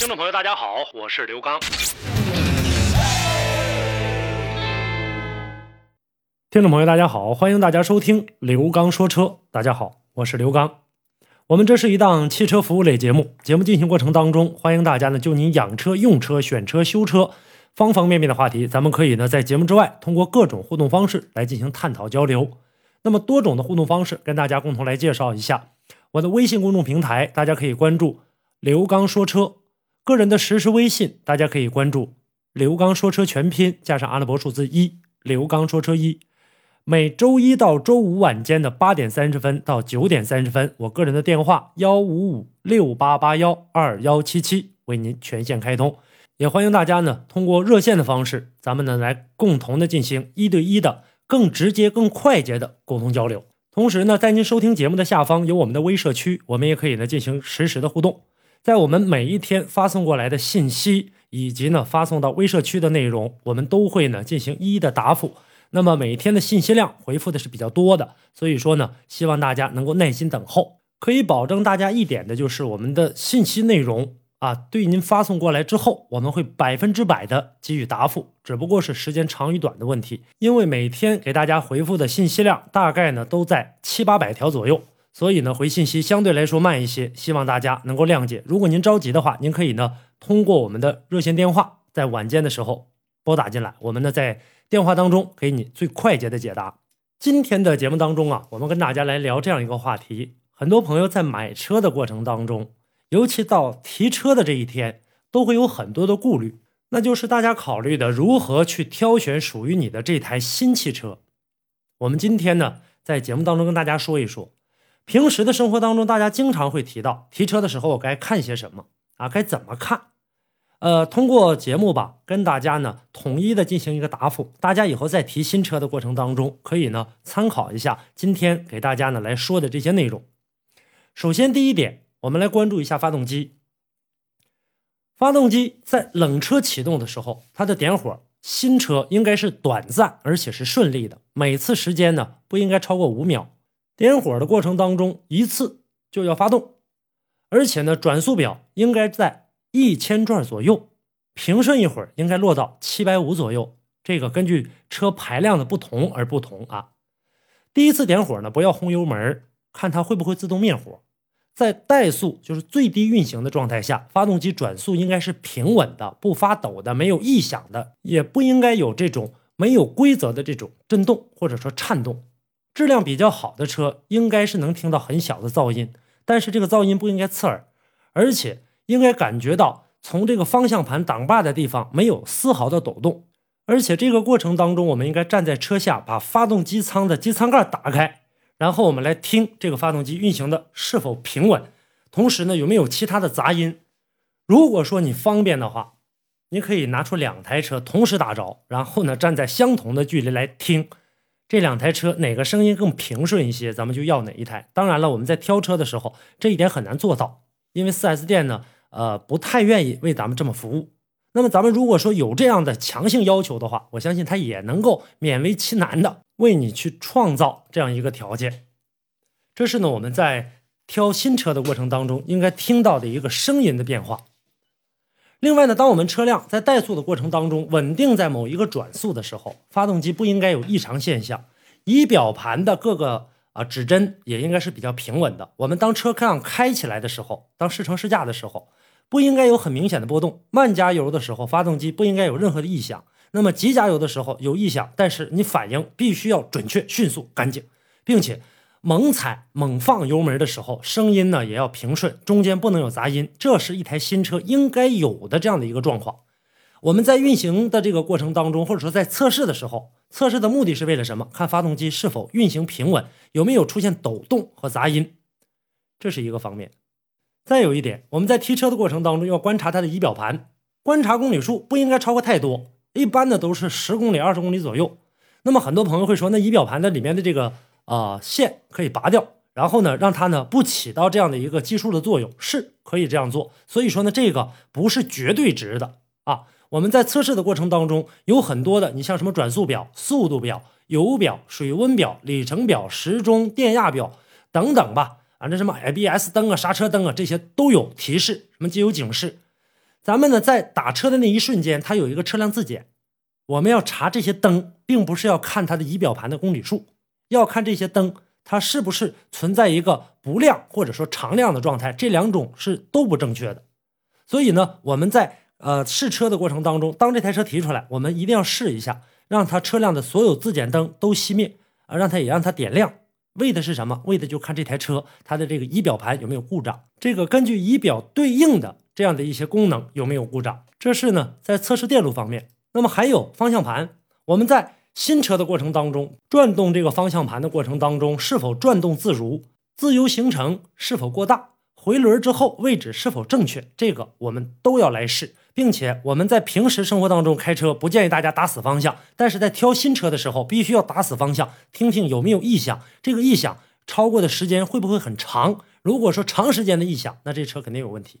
听众朋友，大家好，我是刘刚。听众朋友，大家好，欢迎大家收听刘刚说车。大家好，我是刘刚。我们这是一档汽车服务类节目，节目进行过程当中，欢迎大家呢就您养车、用车、选车、修车方方面面的话题，咱们可以呢在节目之外通过各种互动方式来进行探讨交流。那么多种的互动方式，跟大家共同来介绍一下我的微信公众平台，大家可以关注刘刚说车。个人的实时微信，大家可以关注“刘刚说车”全拼加上阿拉伯数字一，刘刚说车一。每周一到周五晚间的八点三十分到九点三十分，我个人的电话幺五五六八八幺二幺七七为您全线开通。也欢迎大家呢通过热线的方式，咱们呢来共同的进行一对一的更直接、更快捷的沟通交流。同时呢，在您收听节目的下方有我们的微社区，我们也可以呢进行实时的互动。在我们每一天发送过来的信息，以及呢发送到微社区的内容，我们都会呢进行一一的答复。那么每天的信息量回复的是比较多的，所以说呢，希望大家能够耐心等候。可以保证大家一点的就是我们的信息内容啊，对您发送过来之后，我们会百分之百的给予答复，只不过是时间长与短的问题。因为每天给大家回复的信息量大概呢都在七八百条左右。所以呢，回信息相对来说慢一些，希望大家能够谅解。如果您着急的话，您可以呢通过我们的热线电话，在晚间的时候拨打进来，我们呢在电话当中给你最快捷的解答。今天的节目当中啊，我们跟大家来聊这样一个话题：很多朋友在买车的过程当中，尤其到提车的这一天，都会有很多的顾虑，那就是大家考虑的如何去挑选属于你的这台新汽车。我们今天呢，在节目当中跟大家说一说。平时的生活当中，大家经常会提到提车的时候，该看些什么啊？该怎么看？呃，通过节目吧，跟大家呢统一的进行一个答复。大家以后在提新车的过程当中，可以呢参考一下今天给大家呢来说的这些内容。首先，第一点，我们来关注一下发动机。发动机在冷车启动的时候，它的点火，新车应该是短暂而且是顺利的，每次时间呢不应该超过五秒。点火的过程当中，一次就要发动，而且呢，转速表应该在一千转左右，平顺一会儿应该落到七百五左右。这个根据车排量的不同而不同啊。第一次点火呢，不要轰油门，看它会不会自动灭火。在怠速就是最低运行的状态下，发动机转速应该是平稳的，不发抖的，没有异响的，也不应该有这种没有规则的这种震动或者说颤动。质量比较好的车，应该是能听到很小的噪音，但是这个噪音不应该刺耳，而且应该感觉到从这个方向盘挡把的地方没有丝毫的抖动，而且这个过程当中，我们应该站在车下，把发动机舱的机舱盖打开，然后我们来听这个发动机运行的是否平稳，同时呢有没有其他的杂音。如果说你方便的话，你可以拿出两台车同时打着，然后呢站在相同的距离来听。这两台车哪个声音更平顺一些，咱们就要哪一台。当然了，我们在挑车的时候，这一点很难做到，因为 4S 店呢，呃，不太愿意为咱们这么服务。那么，咱们如果说有这样的强性要求的话，我相信他也能够勉为其难的为你去创造这样一个条件。这是呢，我们在挑新车的过程当中应该听到的一个声音的变化。另外呢，当我们车辆在怠速的过程当中稳定在某一个转速的时候，发动机不应该有异常现象，仪表盘的各个啊指针也应该是比较平稳的。我们当车辆开起来的时候，当试乘试驾的时候，不应该有很明显的波动。慢加油的时候，发动机不应该有任何的异响。那么急加油的时候有异响，但是你反应必须要准确、迅速、干净，并且。猛踩猛放油门的时候，声音呢也要平顺，中间不能有杂音，这是一台新车应该有的这样的一个状况。我们在运行的这个过程当中，或者说在测试的时候，测试的目的是为了什么？看发动机是否运行平稳，有没有出现抖动和杂音，这是一个方面。再有一点，我们在提车的过程当中要观察它的仪表盘，观察公里数不应该超过太多，一般的都是十公里、二十公里左右。那么很多朋友会说，那仪表盘的里面的这个啊线可以拔掉，然后呢让它呢不起到这样的一个计数的作用，是可以这样做。所以说呢，这个不是绝对值的啊。我们在测试的过程当中有很多的，你像什么转速表、速度表、油表、水温表、里程表、时钟、电压表等等吧。啊，这什么 ABS 灯啊、刹车灯啊，这些都有提示，什么机油警示。咱们呢在打车的那一瞬间，它有一个车辆自检，我们要查这些灯，并不是要看它的仪表盘的公里数，要看这些灯它是不是存在一个不亮或者说常亮的状态，这两种是都不正确的。所以呢，我们在呃试车的过程当中，当这台车提出来，我们一定要试一下，让它车辆的所有自检灯都熄灭啊，让它也让它点亮。为的是什么？为的就看这台车它的这个仪表盘有没有故障，这个根据仪表对应的这样的一些功能有没有故障。这是呢在测试电路方面。那么还有方向盘，我们在新车的过程当中转动这个方向盘的过程当中，是否转动自如，自由行程是否过大，回轮之后位置是否正确，这个我们都要来试。并且我们在平时生活当中开车，不建议大家打死方向，但是在挑新车的时候，必须要打死方向，听听有没有异响，这个异响超过的时间会不会很长？如果说长时间的异响，那这车肯定有问题。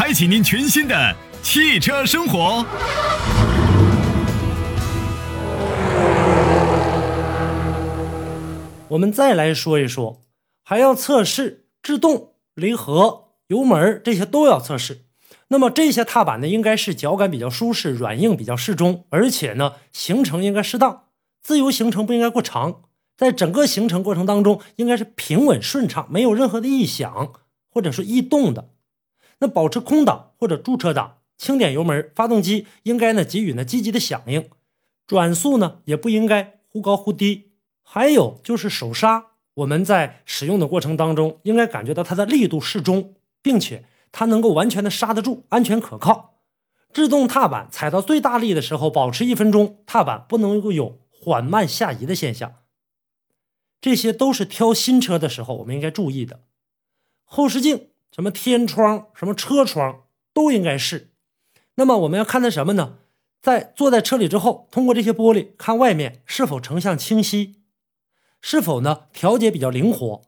开启您全新的汽车生活。我们再来说一说，还要测试制动、离合、油门，这些都要测试。那么这些踏板呢，应该是脚感比较舒适，软硬比较适中，而且呢，行程应该适当，自由行程不应该过长，在整个行程过程当中，应该是平稳顺畅，没有任何的异响或者是异动的。那保持空档或者驻车档，轻点油门，发动机应该呢给予呢积极的响应，转速呢也不应该忽高忽低。还有就是手刹，我们在使用的过程当中，应该感觉到它的力度适中，并且。它能够完全的刹得住，安全可靠。制动踏板踩到最大力的时候，保持一分钟，踏板不能够有缓慢下移的现象。这些都是挑新车的时候我们应该注意的。后视镜、什么天窗、什么车窗都应该是。那么我们要看的什么呢？在坐在车里之后，通过这些玻璃看外面是否成像清晰，是否呢调节比较灵活，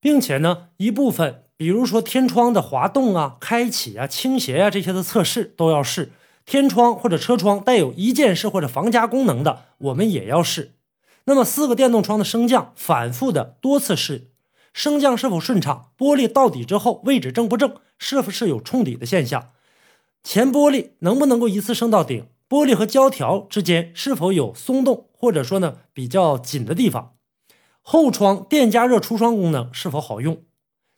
并且呢一部分。比如说天窗的滑动啊、开启啊、倾斜啊这些的测试都要试。天窗或者车窗带有一键式或者防夹功能的，我们也要试。那么四个电动窗的升降，反复的多次试，升降是否顺畅？玻璃到底之后位置正不正？是不是有冲底的现象？前玻璃能不能够一次升到顶？玻璃和胶条之间是否有松动或者说呢比较紧的地方？后窗电加热除霜功能是否好用？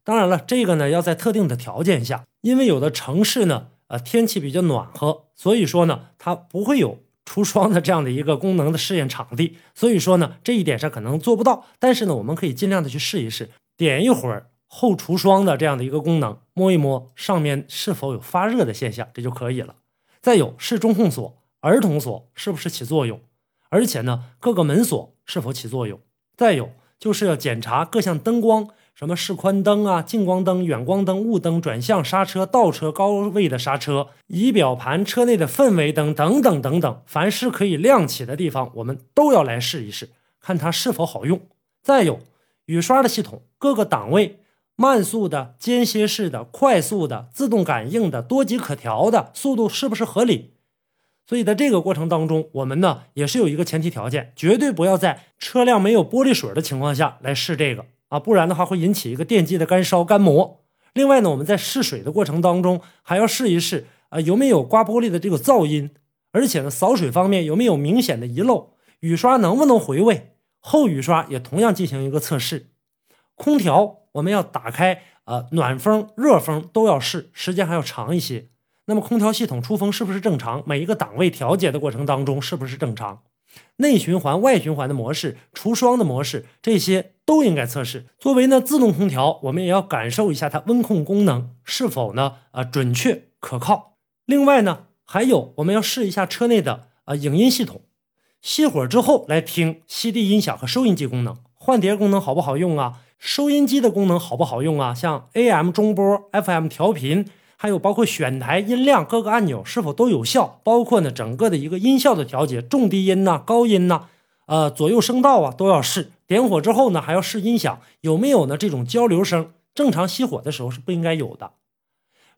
当然了，这个呢要在特定的条件下，因为有的城市呢，呃天气比较暖和，所以说呢它不会有除霜的这样的一个功能的试验场地，所以说呢这一点上可能做不到。但是呢我们可以尽量的去试一试，点一会儿后除霜的这样的一个功能，摸一摸上面是否有发热的现象，这就可以了。再有是中控锁、儿童锁是不是起作用，而且呢各个门锁是否起作用。再有就是要检查各项灯光。什么示宽灯啊、近光灯、远光灯、雾灯、转向刹车、倒车、高位的刹车、仪表盘、车内的氛围灯等等等等，凡是可以亮起的地方，我们都要来试一试，看它是否好用。再有雨刷的系统，各个档位，慢速的、间歇式的、快速的、自动感应的、多级可调的，速度是不是合理？所以在这个过程当中，我们呢也是有一个前提条件，绝对不要在车辆没有玻璃水的情况下来试这个。啊，不然的话会引起一个电机的干烧干磨。另外呢，我们在试水的过程当中还要试一试啊，有没有刮玻璃的这个噪音，而且呢，扫水方面有没有明显的遗漏，雨刷能不能回位，后雨刷也同样进行一个测试。空调我们要打开，呃，暖风、热风都要试，时间还要长一些。那么空调系统出风是不是正常？每一个档位调节的过程当中是不是正常？内循环、外循环的模式、除霜的模式，这些都应该测试。作为呢自动空调，我们也要感受一下它温控功能是否呢啊准确可靠。另外呢，还有我们要试一下车内的啊影音系统，熄火之后来听 CD 音响和收音机功能，换碟功能好不好用啊？收音机的功能好不好用啊？像 AM 中波、FM 调频。还有包括选台音量各个按钮是否都有效，包括呢整个的一个音效的调节，重低音呐、高音呐，呃左右声道啊都要试。点火之后呢，还要试音响有没有呢这种交流声，正常熄火的时候是不应该有的，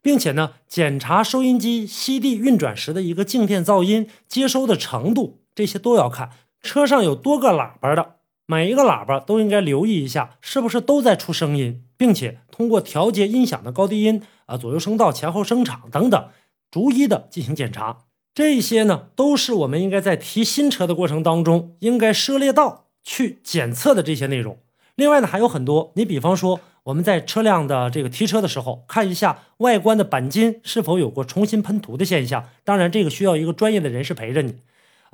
并且呢检查收音机 CD 运转时的一个静电噪音接收的程度，这些都要看。车上有多个喇叭的，每一个喇叭都应该留意一下是不是都在出声音，并且通过调节音响的高低音。啊，左右声道、前后声场等等，逐一的进行检查。这些呢，都是我们应该在提新车的过程当中应该涉猎到去检测的这些内容。另外呢，还有很多。你比方说，我们在车辆的这个提车的时候，看一下外观的钣金是否有过重新喷涂的现象。当然，这个需要一个专业的人士陪着你。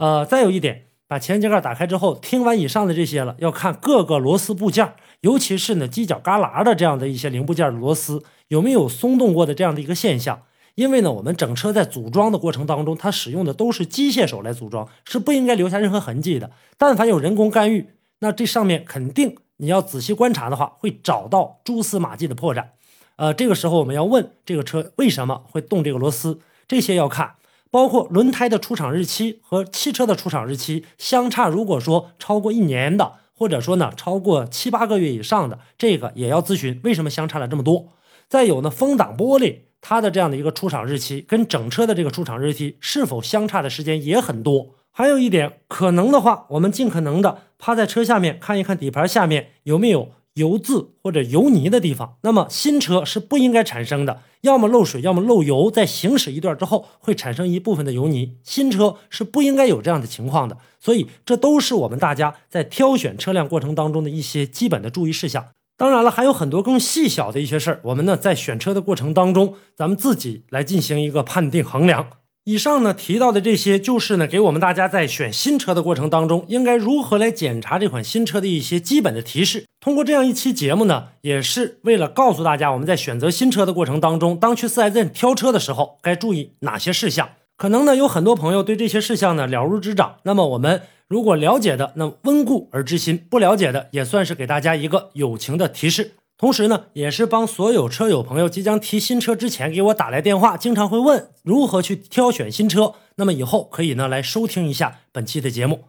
呃，再有一点，把前机盖打开之后，听完以上的这些了，要看各个螺丝部件，尤其是呢犄角旮旯的这样的一些零部件的螺丝。有没有松动过的这样的一个现象？因为呢，我们整车在组装的过程当中，它使用的都是机械手来组装，是不应该留下任何痕迹的。但凡有人工干预，那这上面肯定你要仔细观察的话，会找到蛛丝马迹的破绽。呃，这个时候我们要问这个车为什么会动这个螺丝，这些要看，包括轮胎的出厂日期和汽车的出厂日期相差，如果说超过一年的，或者说呢超过七八个月以上的，这个也要咨询为什么相差了这么多。再有呢，风挡玻璃它的这样的一个出厂日期跟整车的这个出厂日期是否相差的时间也很多。还有一点，可能的话，我们尽可能的趴在车下面看一看底盘下面有没有油渍或者油泥的地方。那么新车是不应该产生的，要么漏水，要么漏油，在行驶一段之后会产生一部分的油泥。新车是不应该有这样的情况的。所以这都是我们大家在挑选车辆过程当中的一些基本的注意事项。当然了，还有很多更细小的一些事儿，我们呢在选车的过程当中，咱们自己来进行一个判定衡量。以上呢提到的这些，就是呢给我们大家在选新车的过程当中，应该如何来检查这款新车的一些基本的提示。通过这样一期节目呢，也是为了告诉大家，我们在选择新车的过程当中，当去四 S 店挑车的时候，该注意哪些事项。可能呢有很多朋友对这些事项呢了如指掌，那么我们。如果了解的，那温故而知新；不了解的，也算是给大家一个友情的提示。同时呢，也是帮所有车友朋友即将提新车之前给我打来电话，经常会问如何去挑选新车。那么以后可以呢来收听一下本期的节目。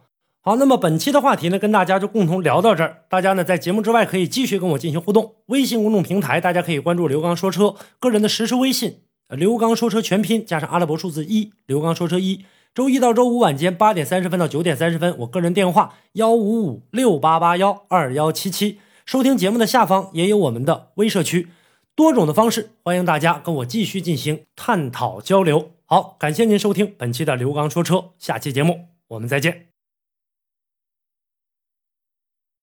好，那么本期的话题呢，跟大家就共同聊到这儿。大家呢在节目之外可以继续跟我进行互动。微信公众平台大家可以关注刘刚说车，个人的实时微信刘刚说车全拼加上阿拉伯数字一，刘刚说车一。周一到周五晚间八点三十分到九点三十分，我个人电话幺五五六八八幺二幺七七。收听节目的下方也有我们的微社区，多种的方式，欢迎大家跟我继续进行探讨交流。好，感谢您收听本期的刘刚说车，下期节目我们再见。